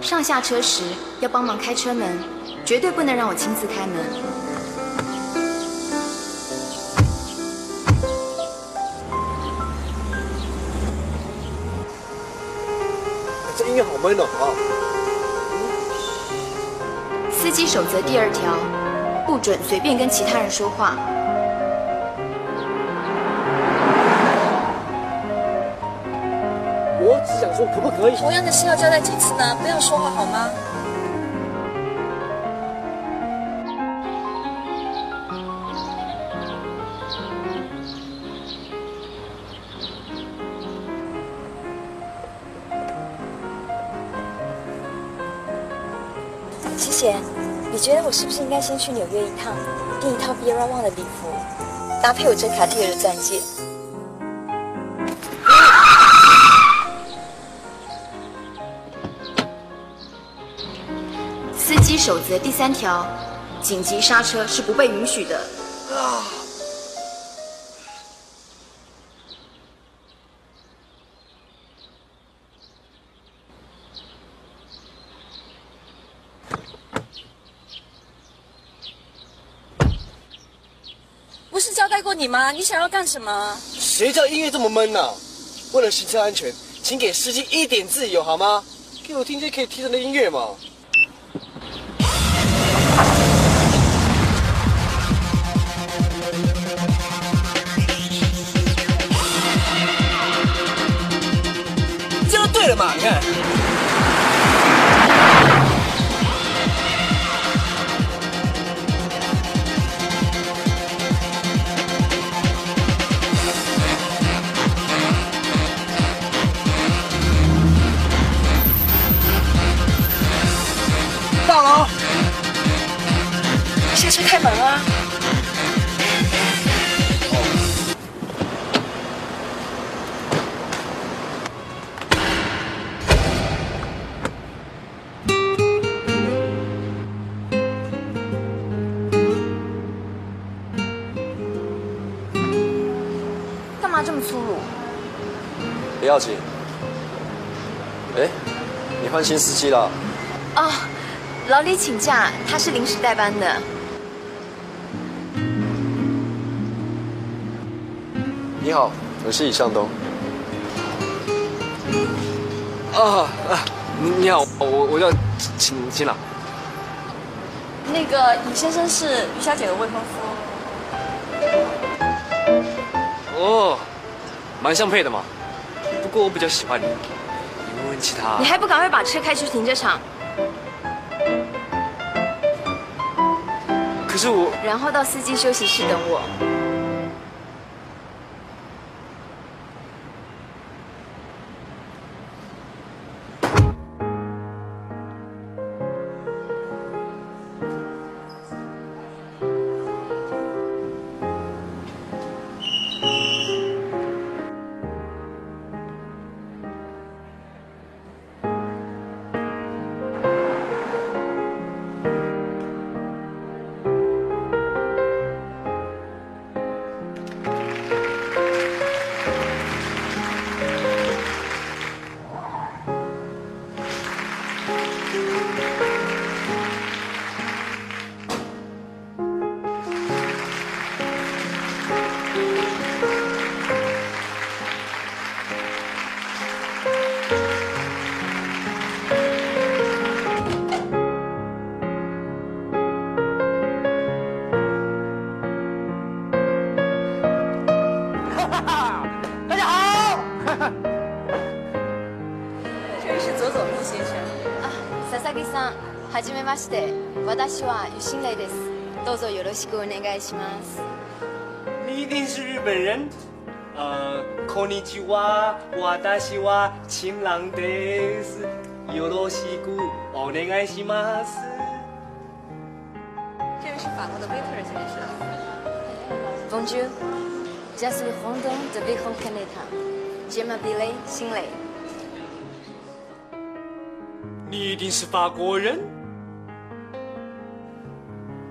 上下车时要帮忙开车门，绝对不能让我亲自开门。这音乐好闷哦！啊，司机守则第二条：不准随便跟其他人说话。我只想说，可不可以？同样的事要交代几次呢？不要说话好吗？琪姐，你觉得我是不是应该先去纽约一趟，订一套 b i e r a One 的礼服，搭配我这卡地尔的钻戒？守则第三条：紧急刹车是不被允许的。不是交代过你吗？你想要干什么？谁叫音乐这么闷呢、为了行车安全，请给司机一点自由好吗？给我听些可以提神的音乐嘛。嘛？你看。这么粗鲁？不要紧。哎，你换新司机了？哦，老李请假，他是临时代班的。你好，我是李向东。啊啊，你你好，我我叫秦秦朗。那个尹先生是于小姐的未婚夫。哦，蛮相配的嘛。不过我比较喜欢你。你问问其他。你还不赶快把车开去停车场，可是我然后到司机休息室等我。まして。私はユシンレイです。どうぞよろしくお願いします。你一定是日本人。呃，こんにちは，私は晴朗です。よろしくお願いします。这位是法国的威特尔先生。 Bonjour, je suis Rondon de Bichon Canada. Je m'appelle 新蕾。你一定是法国人。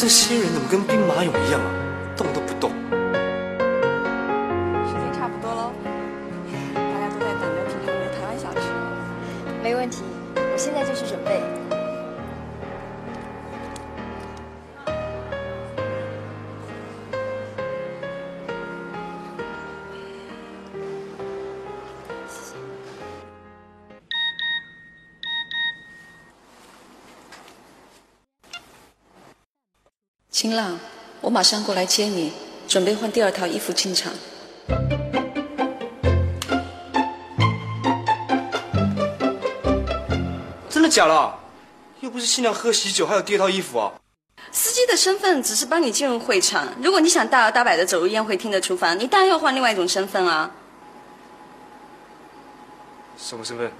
这些人怎么跟兵马俑一样啊，动都不动？马上过来接你，准备换第二套衣服进场。真的假的？又不是新娘喝喜酒，还有第二套衣服啊！司机的身份只是帮你进入会场，如果你想大摇大摆的走入宴会厅的厨房，你当然要换另外一种身份啊。什么身份？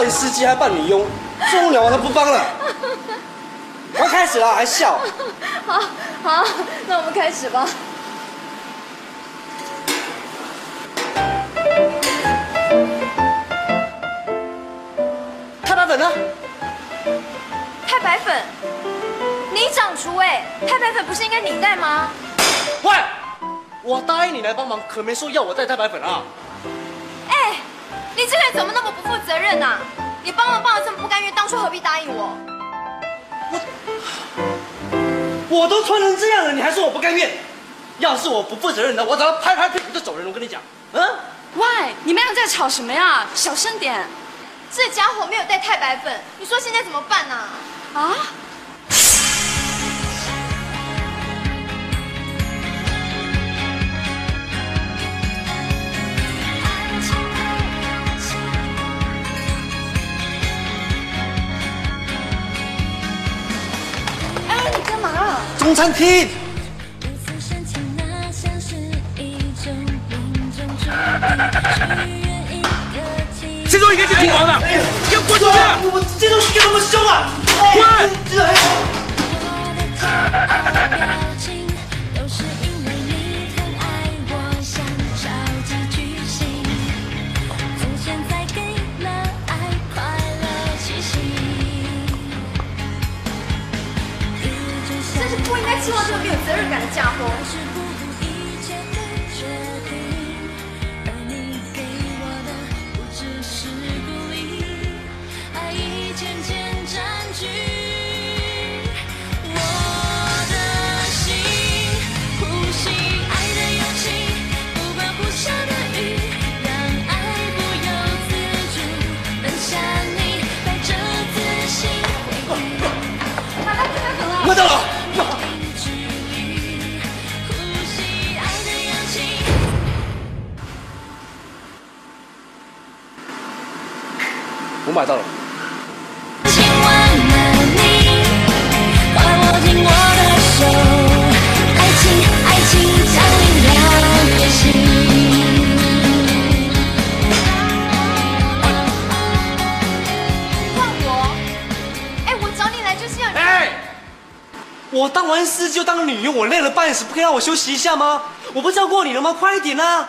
扮司机还扮女佣，终了我才不帮了。我要开始了还笑？好，好，那我们开始吧。太白粉呢？太白粉，你掌厨哎，太白粉不是应该你带吗？喂，我答应你来帮忙，可没说要我带太白粉啊！哎，你这个人怎么那么不负责任呐、你帮忙帮的这么不甘愿，当初何必答应我？我都穿成这样了，你还说我不甘愿？要是我不负责任的，我早就拍拍屁股就走人。我跟你讲，嗯，喂，你们俩在吵什么呀？小声点。这家伙没有带太白粉，你说现在怎么办呢、啊？哎，餐厅。如此深情，那像是一种命中注定，许愿一个奇迹。谁说你可以进厨房的？给我滚出去！我这东西干那么凶啊！滚！是不应该期望这个没有责任感的家伙。是不顾我买到了。亲吻了你，快握紧我的手，爱情，爱情降临我？哎，我找你来就是要你。哎，我当完司机就当女佣，我累了半死，不可以让我休息一下吗？我不叫过你了吗？快一点啊！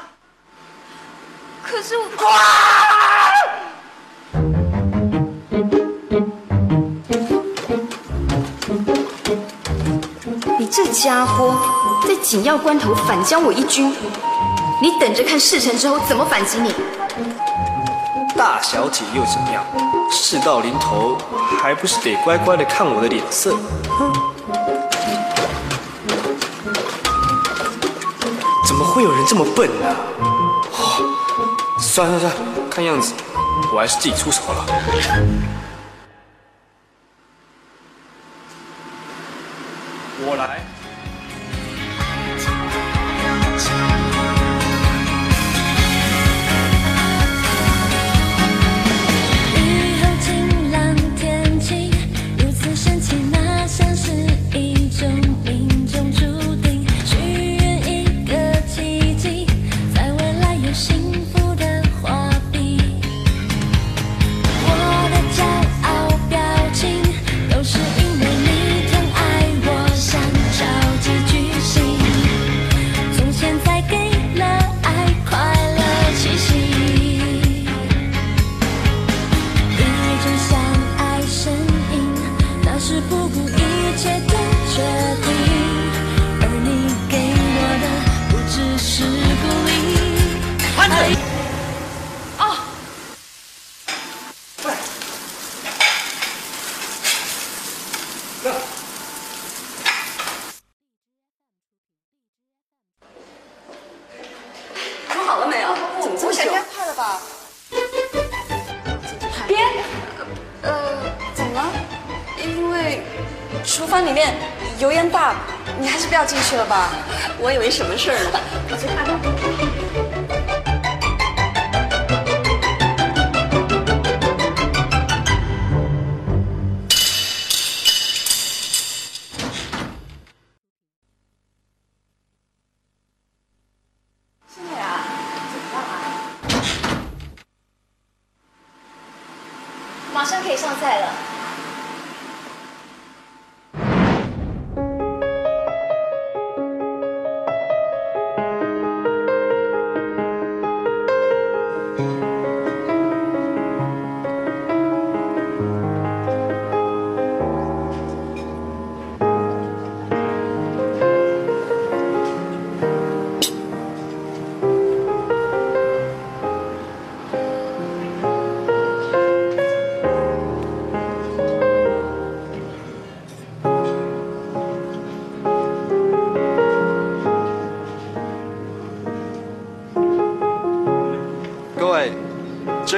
可是我。你这家伙在紧要关头反将我一军，你等着看事成之后怎么反击你。大小姐又怎么样？事到临头，还不是得乖乖的看我的脸色？哼！怎么会有人这么笨呢、哦算了算，看样子我还是自己出手了。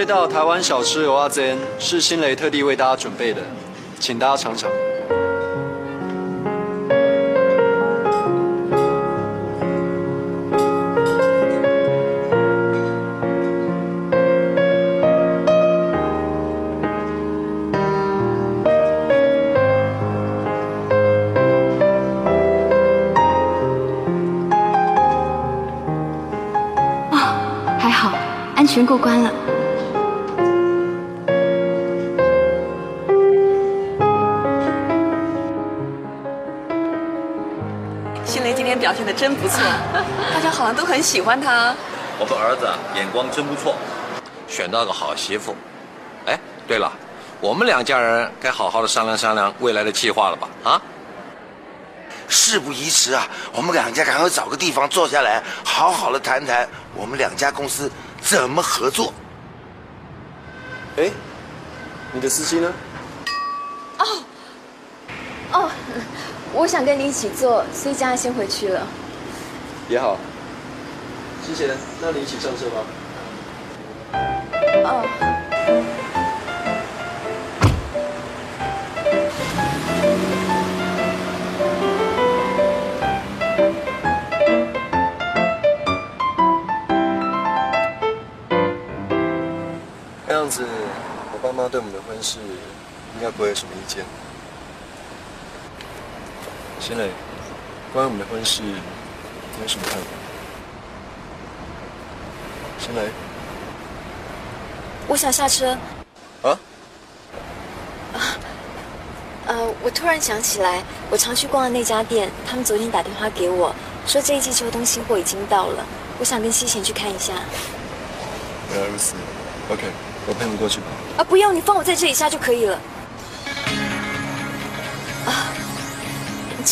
道台湾小吃有阿珍是新蕾特地为大家准备的，请大家尝尝。的真不错，大家好像都很喜欢他。我们儿子啊眼光真不错，选到个好媳妇。哎，对了，我们两家人该好好的商量商量未来的计划了吧？啊？事不宜迟啊，我们两家赶快找个地方坐下来，好好的谈谈我们两家公司怎么合作。哎，你的司机呢？哦，哦我想跟你一起坐，所以佳佳先回去了。也好。之前，那你一起上车吧。哦，看样子，我爸妈对我们的婚事应该不会有什么意见。新磊，关于我们的婚事，你有什么看法？新雷，我想下车。啊？呃，我突然想起来，我常去逛的那家店，他们昨天打电话给我，说这一季秋冬新货已经到了，我想跟西贤去看一下。原来如此。OK，我陪你过去吧。啊，不用，你放我在这里下就可以了。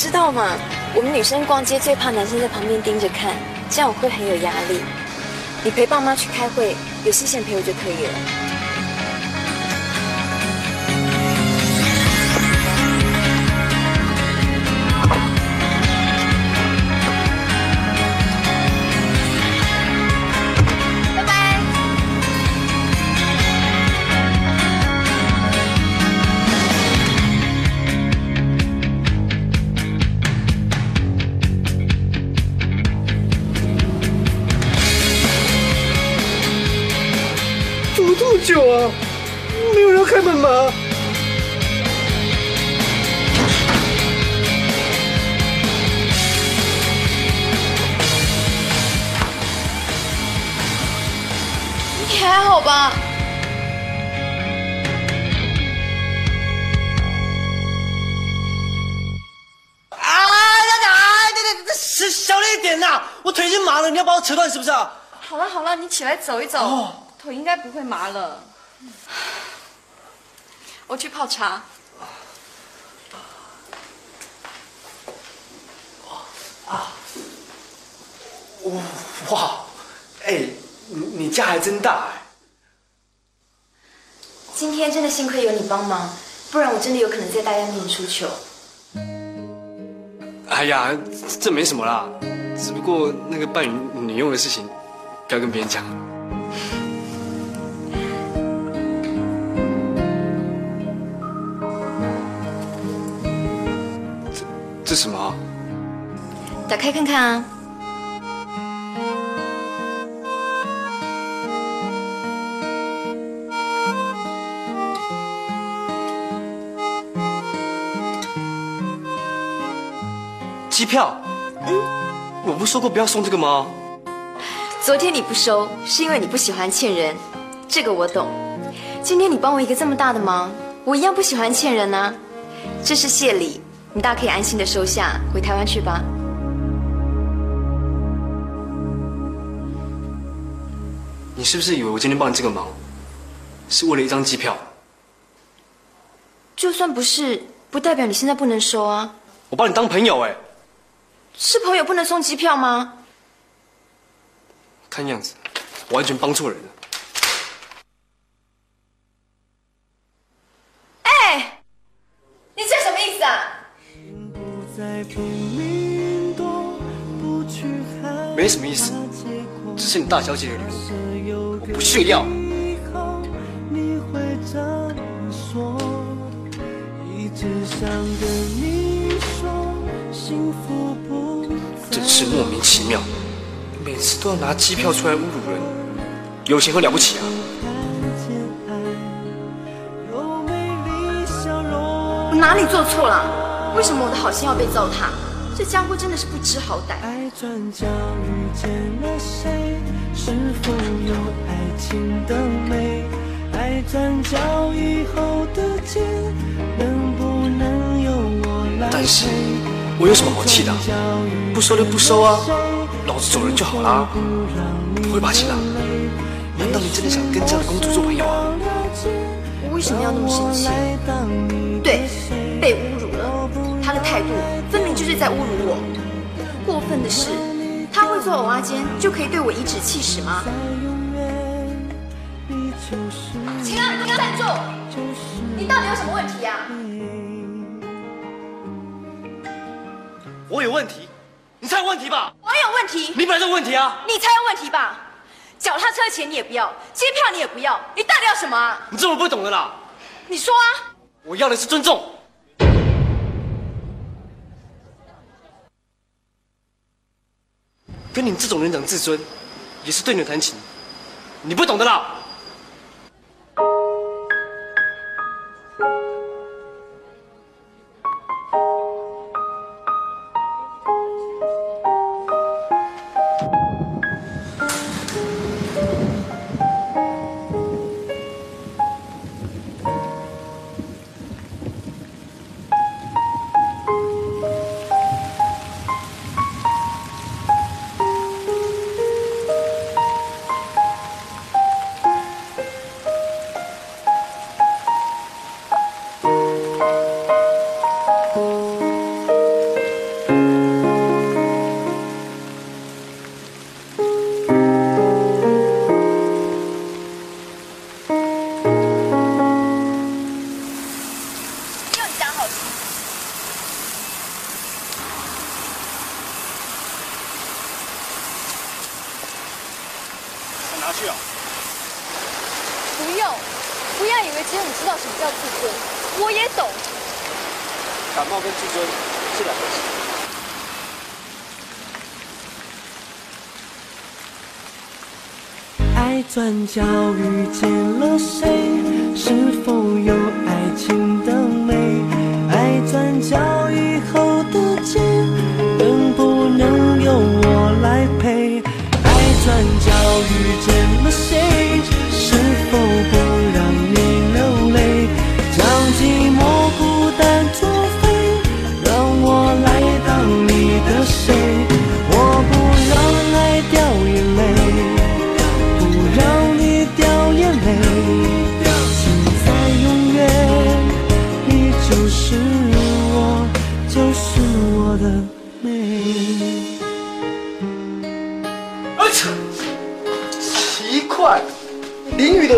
知道吗？我们女生逛街最怕男生在旁边盯着看，这样我会很有压力。你陪爸妈去开会，有西贤陪我就可以了。起来走一走，哦腿应该不会麻了。我去泡茶。哇，哎，你你家还真大哎！今天真的幸亏有你帮忙，不然我真的有可能在大家面前出糗。哎呀，这没什么啦，只不过那个扮女女佣的事情，不要跟别人讲。这这什么啊？打开看看啊。机票？嗯，我不说过不要送这个吗？昨天你不收，是因为你不喜欢欠人，这个我懂。今天你帮我一个这么大的忙，我一样不喜欢欠人啊。这是谢礼，你大可以安心的收下，回台湾去吧。你是不是以为我今天帮你这个忙，是为了一张机票？就算不是，不代表你现在不能收啊。我把你当朋友哎，是朋友不能送机票吗？看样子我完全帮错人了。哎，你这什么意思啊？没什么意思，这是你大小姐的礼物，我不炫耀。怎么说？一直想跟你说，幸福不真是莫名其妙，每次都要拿机票出来侮辱人，有钱会了不起啊？我哪里做错了？为什么我的好心要被糟蹋？这家伙真的是不知好歹。爱转角遇见了谁？是否有爱情的美？爱转角以后的街，能不能由我来但是我有什么好气的啊？不收就不收啊，老子走人就好啦，不会吧，新郎？难道你真的想跟这样的公主做朋友啊？我为什么要那么生气？对，被侮辱了。他的态度分明就是在侮辱我。过分的是，他会做偶阿坚就可以对我颐指气使吗？秦安，你站住！你到底有什么问题啊？我有问题，你才有问题吧？我有问题，你本来就有问题啊！你才有问题吧？脚踏车钱你也不要，机票你也不要，你到底要什么啊？你这么不懂的啦！你说啊！我要的是尊重。跟你这种人讲自尊，也是对牛弹琴，你不懂的啦。爱转角遇见了谁？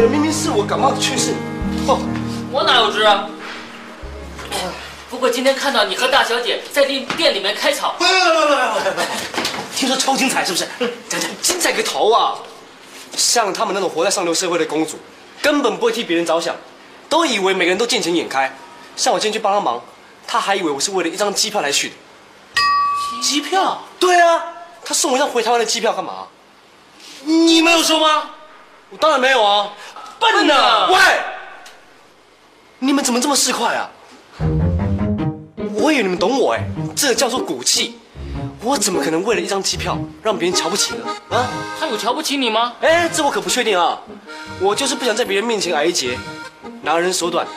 明明是我感冒的去世。哦，我哪有知啊？不过今天看到你和大小姐在店店里面开吵，不不不不不不，听说超精彩是不是？讲讲精彩个头啊！像他们那种活在上流社会的公主，根本不会替别人着想，都以为每个人都见钱眼开。像我今天去帮他忙，他还以为我是为了一张机票来去的。机票？对啊，他送我一张回台湾的机票干嘛？你没有收吗？我当然没有啊，笨呐喂，你们怎么这么市侩啊？我以为你们懂我哎，这叫做骨气。我怎么可能为了一张机票让别人瞧不起呢？啊？他有瞧不起你吗？哎，这我可不确定啊。我就是不想在别人面前挨一截，拿人手短，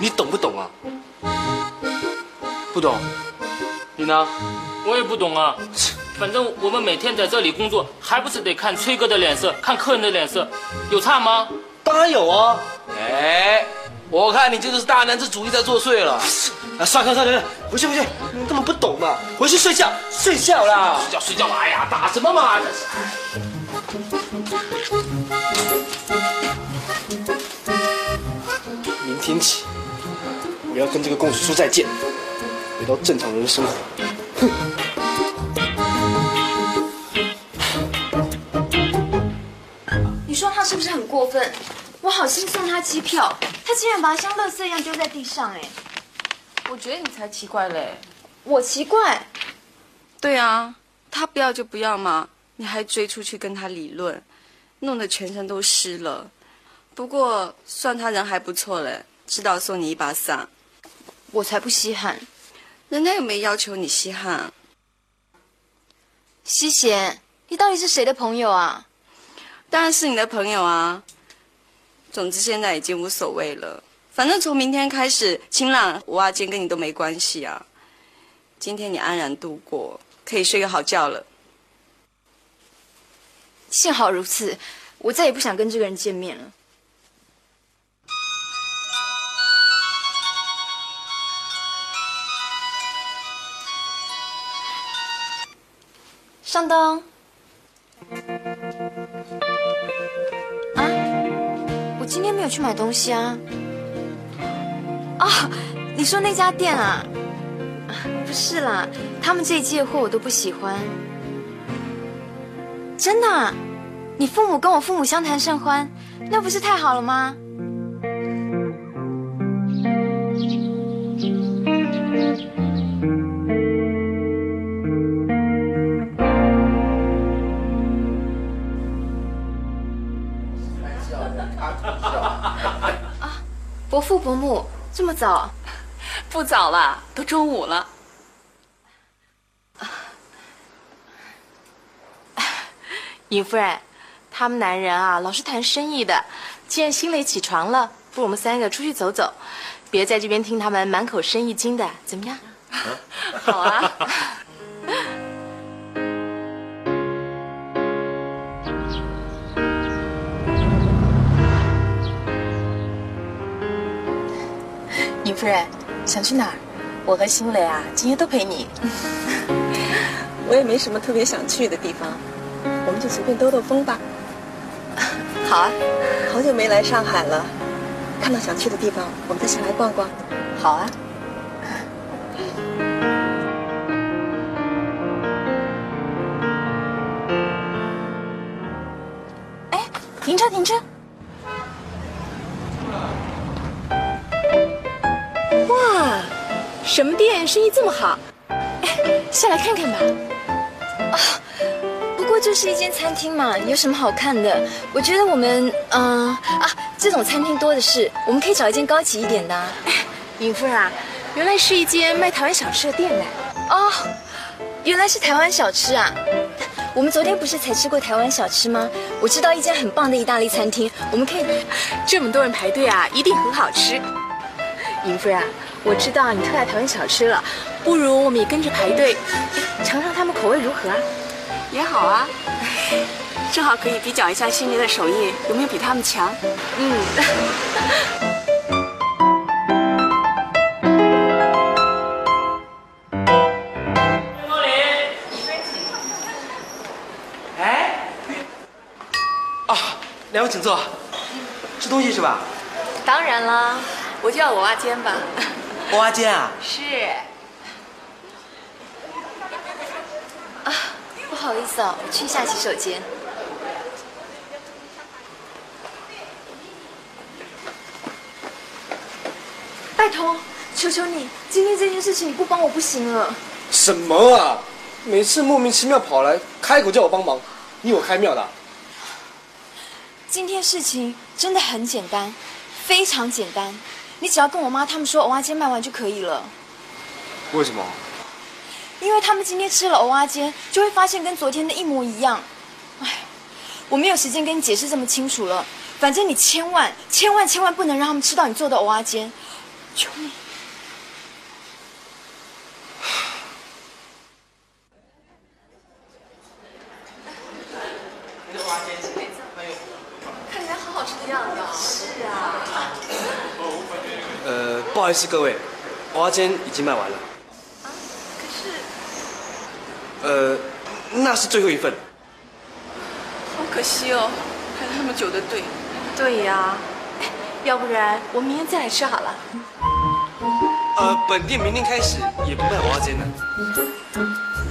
你懂不懂啊？不懂。你呢？我也不懂啊。反正我们每天在这里工作，还不是得看崔哥的脸色，看客人的脸色，有差吗？当然有啊。哎，我看你这就是大男子主义在作祟了。啊，算了算了，回去回去，你根本不懂嘛，回去睡觉睡觉啦。睡觉睡觉，哎呀，打什么嘛？这是。明天起，我要跟这个公主说再见，回到正常人的生活。你我好心送他机票，他竟然把它像垃圾一样丢在地上，哎，我觉得你才奇怪嘞。我奇怪。对啊，他不要就不要嘛，你还追出去跟他理论，弄得全身都湿了。不过算他人还不错嘞，知道送你一把伞。我才不稀罕，人家又没要求你稀罕。西贤，你到底是谁的朋友啊？当然是你的朋友啊。总之现在已经无所谓了，反正从明天开始，晴朗、吴阿坚跟你都没关系啊。今天你安然度过，可以睡个好觉了。幸好如此，我再也不想跟这个人见面了。上灯。有去买东西啊。哦，你说那家店啊？不是啦，他们这一季的货我都不喜欢。真的？你父母跟我父母相谈甚欢，那不是太好了吗？伯父伯母，这么早？不早了，都中午了。尹夫人，他们男人啊，老是谈生意的。既然新蕾起床了，不如我们三个出去走走，别在这边听他们满口生意经的，怎么样？好啊。夫人，想去哪儿？我和新蕾啊，今天都陪你。我也没什么特别想去的地方，我们就随便兜兜风吧。好啊，好久没来上海了，看到想去的地方，我们再下来逛逛。好啊。哎，停车停车！什么店生意这么好？哎，下来看看吧。啊，不过就是一间餐厅嘛，有什么好看的？我觉得我们，嗯、啊，这种餐厅多的是，我们可以找一间高级一点的啊。尹夫人啊，原来是一间卖台湾小吃的店呢。哦，原来是台湾小吃啊！我们昨天不是才吃过台湾小吃吗？我知道一间很棒的意大利餐厅，我们可以。这么多人排队啊，一定很好吃。尹夫人啊，我知道你特爱台湾小吃了，不如我们也跟着排队，尝尝他们口味如何啊？也好啊，正好可以比较一下新年的手艺有没有比他们强。嗯。哎，啊，两位请坐，吃东西是吧？当然啦，我叫我阿坚吧。蚵仔煎啊？是。啊，不好意思哦，我去一下洗手间。拜托，求求你，今天这件事情你不帮我不行了。什么啊？每次莫名其妙跑来，开口叫我帮忙，你我开庙的啊、今天事情真的很简单，非常简单，你只要跟我妈他们说蚵仔煎卖完就可以了。为什么？因为他们今天吃了蚵仔煎，就会发现跟昨天的一模一样。哎，我没有时间跟你解释这么清楚了。反正你千万、千万、千万不能让他们吃到你做的蚵仔煎，求你。看起来好好吃的样子哦。是啊。呃，不好意思各位，蚵仔煎已经卖完了。可是，呃，那是最后一份。好可惜哦，排了那么久的队。对呀、哎要不然我们明天再来吃好了。呃，本店明天开始也不卖娃娃煎了。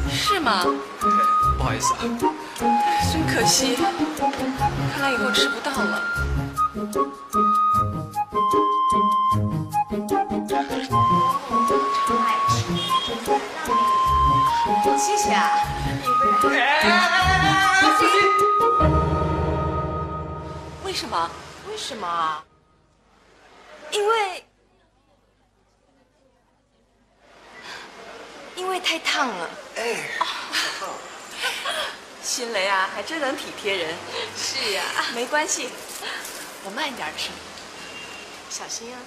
是吗？不好意思啊。真可惜，看来以后吃不到了。谢谢啊。为什么？为什么？因为因为太烫了。哎，新雷啊，还真能体贴人。是呀、没关系，我慢点吃。小心啊。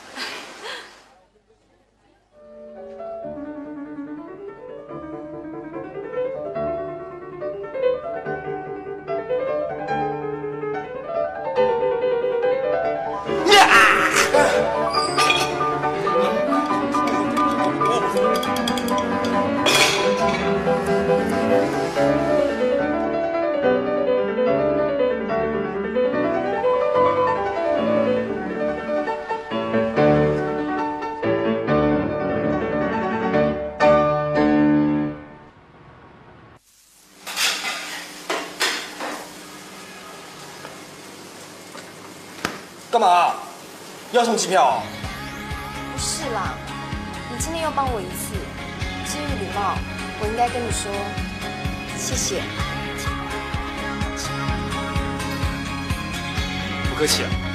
送机票啊？不是啦，你今天又帮我一次，基于礼貌，我应该跟你说谢谢。不客气啊。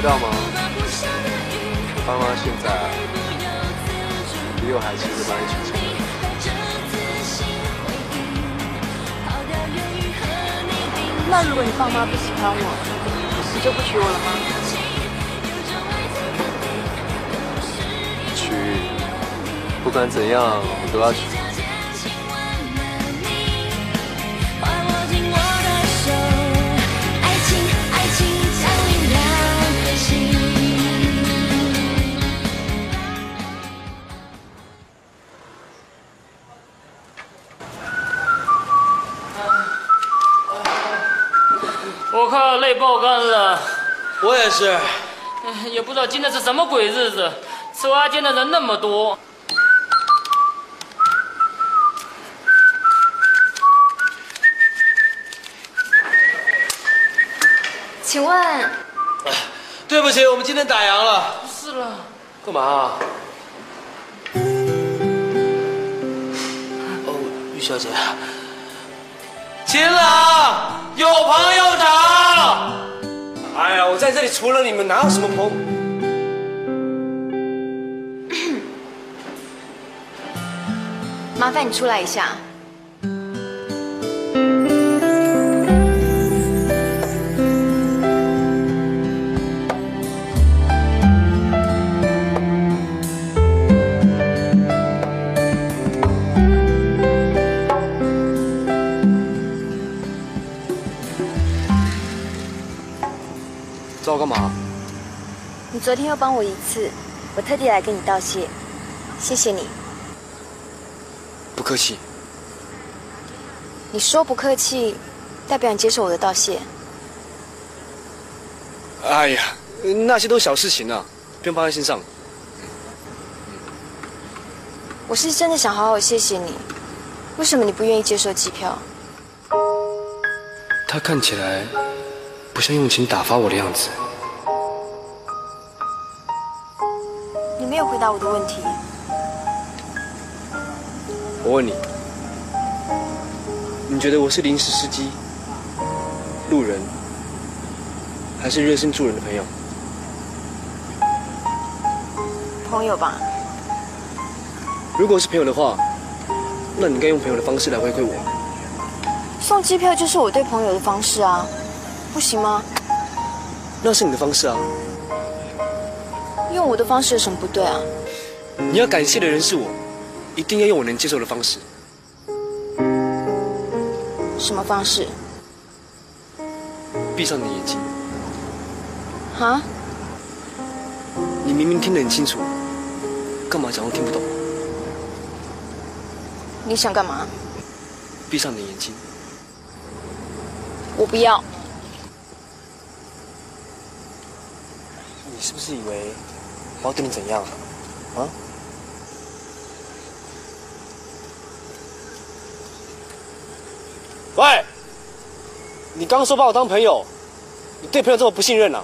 知道吗？我爸妈现在比我还亲自帮你取钱。那如果你爸妈不喜欢我，你就不娶我了吗？娶，不管怎样我都要娶。爆肝了。我也是。哎 也不知道今天是什么鬼日子，吃蛙煎的人那么多。请问对不起，我们今天打烊了。不是了，干嘛、啊？哦，玉小姐。秦朗，有朋友在这里除了你们哪有什么朋友？麻烦你出来一下。昨天又帮我一次，我特地来跟你道谢，谢谢你。不客气。你说不客气，代表你接受我的道谢。哎呀，那些都小事情啊，不用放在心上。我是真的想好好谢谢你，为什么你不愿意接受机票？他看起来不像用情打发我的样子。答我的问题。我问你，你觉得我是临时司机、路人，还是热心助人的朋友？朋友吧，如果是朋友的话，那你应该用朋友的方式来回馈我。送机票就是我对朋友的方式啊，不行吗？那是你的方式啊。用我的方式有什么不对啊？你要感谢的人是我，一定要用我能接受的方式。什么方式？闭上你的眼睛。啊？你明明听得很清楚，干嘛假装听不懂？你想干嘛？闭上你的眼睛。我不要。你是不是以为我要对你怎样啊？啊？喂，你刚刚说把我当朋友，你对朋友这么不信任啊？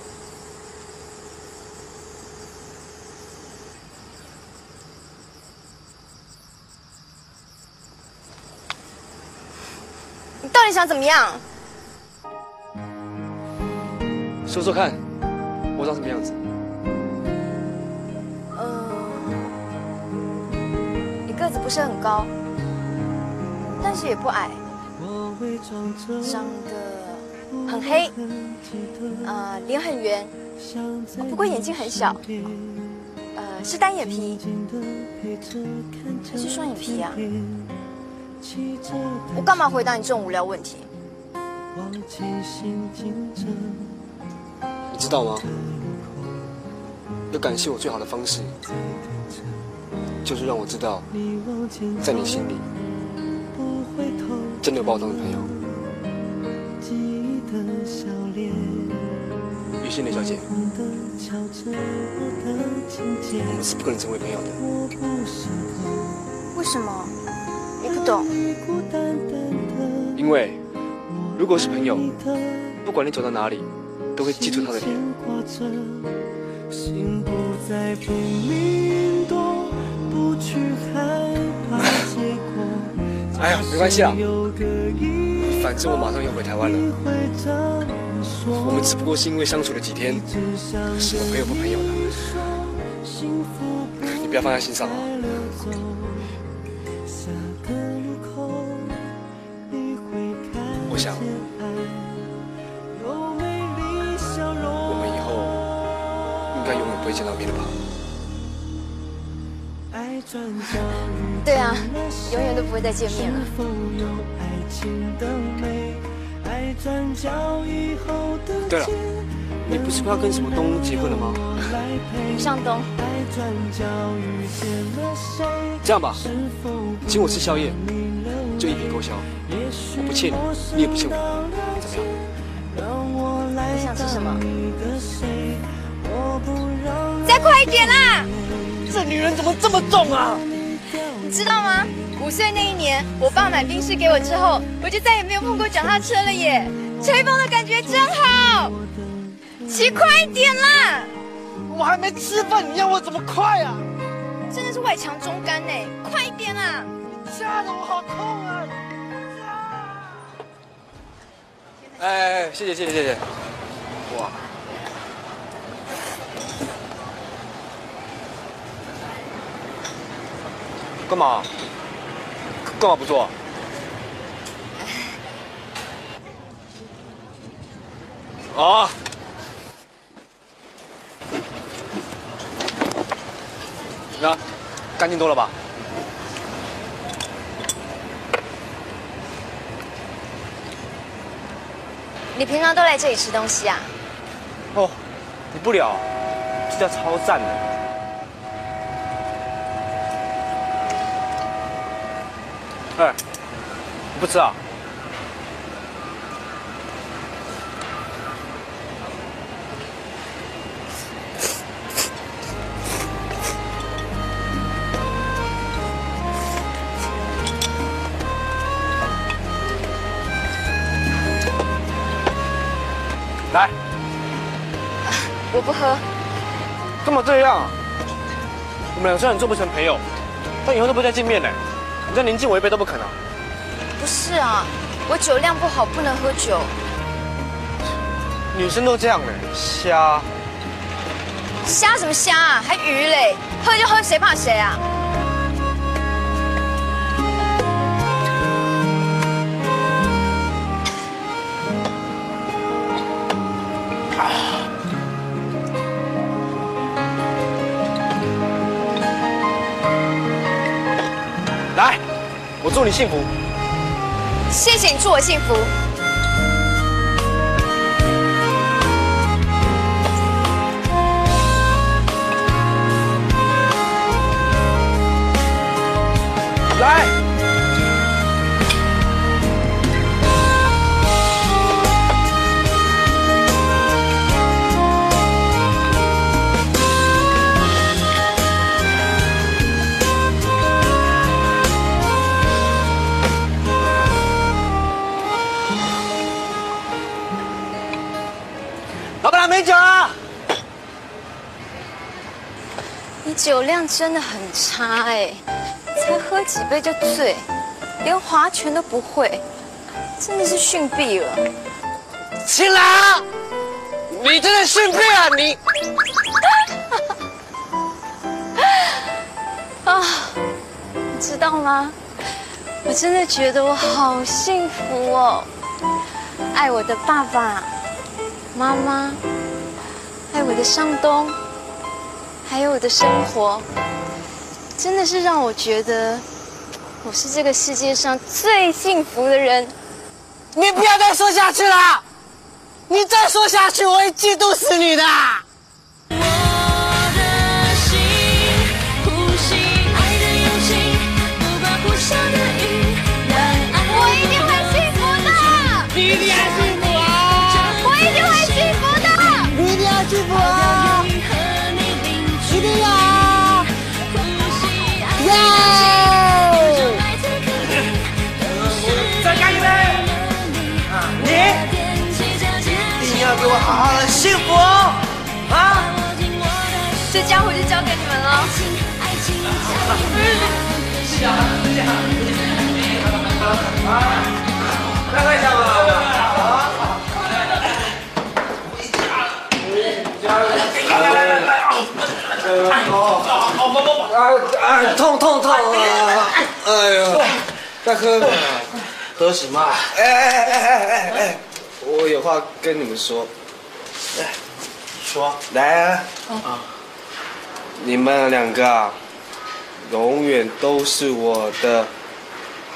你到底想怎么样？说说看，我长什么样子？不是很高，但是也不矮，长得很黑，呃，脸很圆，不过眼睛很小，呃，是单眼皮还是双眼皮呀、我干嘛回答你这种无聊问题？你知道吗？要感谢我最好的方式，就是让我知道，在你心里，真的有把我当成朋友。于心蕾小姐，我们是不可能成为朋友的。为什么？你不懂。因为如果是朋友，不管你走到哪里，都会记住他的脸。哎呀，没关系啊，反正我马上要回台湾了。我们只不过是因为相处了几天，什么朋友不朋友的，你不要放在心上啊。我想，我们以后应该永远不会见到面了吧？对啊，永远都不会再见面了。对了，你不是快要跟什么东结婚了吗？吴向东，这样吧，请我吃宵夜，就一笔勾销，我不欠你，你也不欠我，怎么样？你想吃什么？再快一点啦！这女人怎么这么重啊？你知道吗？五岁那一年，我爸买冰室给我之后，我就再也没有碰过脚踏车了耶！吹风的感觉真好，骑快一点啦！我还没吃饭，你要我怎么快啊？真的是外强中干呢，快一点啦！吓得我好痛啊！哎哎哎，谢谢谢谢谢谢。哇！干嘛？干嘛不做？啊！那干净多了吧？你平常都来这里吃东西啊？哦，你不了，这家超赞的。哎，你不吃啊？来，我不喝。干嘛这样？我们俩虽然做不成朋友，但以后都不再见面呢。你这年近我一杯都不肯啊！不是啊，我酒量不好，不能喝酒。女生都这样的，瞎。瞎什么瞎啊？还鱼嘞？喝就喝，谁怕谁啊？祝你幸福。谢谢你祝我幸福。来，你酒量真的很差哎，才喝几杯就醉，连划拳都不会，真的是逊毙了。青兰，你真的逊毙了你！啊，你知道吗？我真的觉得我好幸福哦，爱我的爸爸妈妈，爱我的上东，还有我的生活，真的是让我觉得我是这个世界上最幸福的人。你不要再说下去了，你再说下去我会嫉妒死你的。痛痛痛啊！哎呦，再喝。喝什么？哎哎哎哎哎哎！我有话跟你们说。说。来啊！啊！你们两个啊，永远都是我的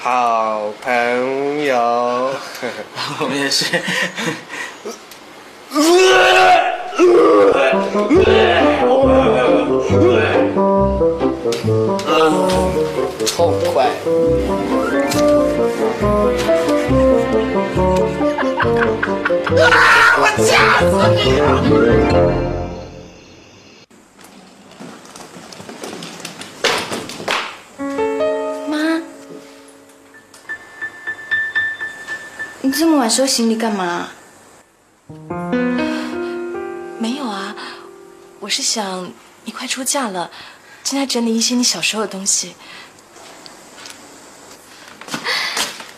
好朋友。我们也是。痛快！啊！我掐死你！妈，这么晚收行李干嘛？没有啊，我是想你快出嫁了，正在整理一些你小时候的东西。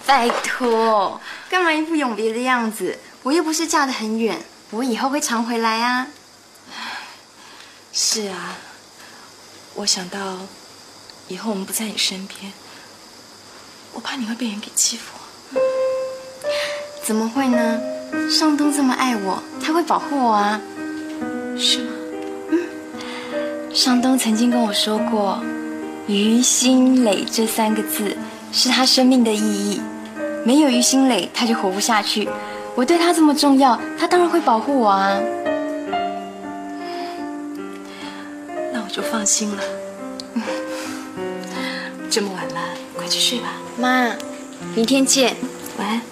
拜托，干嘛一副永别的样子？我又不是嫁得很远，我以后会常回来啊。是啊，我想到以后我们不在你身边，我怕你会被人给欺负。怎么会呢？尚东这么爱我，他会保护我啊。是吗？嗯。尚东曾经跟我说过，“于心磊”这三个字是他生命的意义。没有于心磊，他就活不下去。我对他这么重要，他当然会保护我啊。那我就放心了。这么晚了，快去睡吧。妈，明天见，晚安。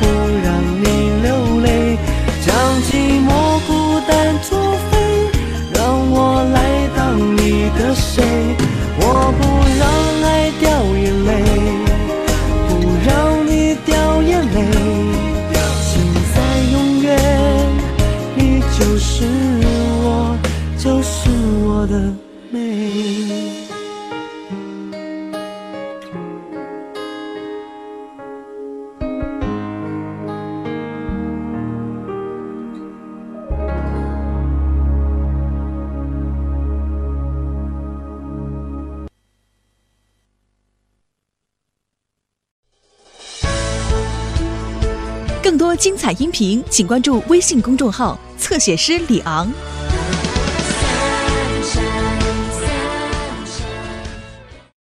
音频，请关注微信公众号“侧写师李昂”。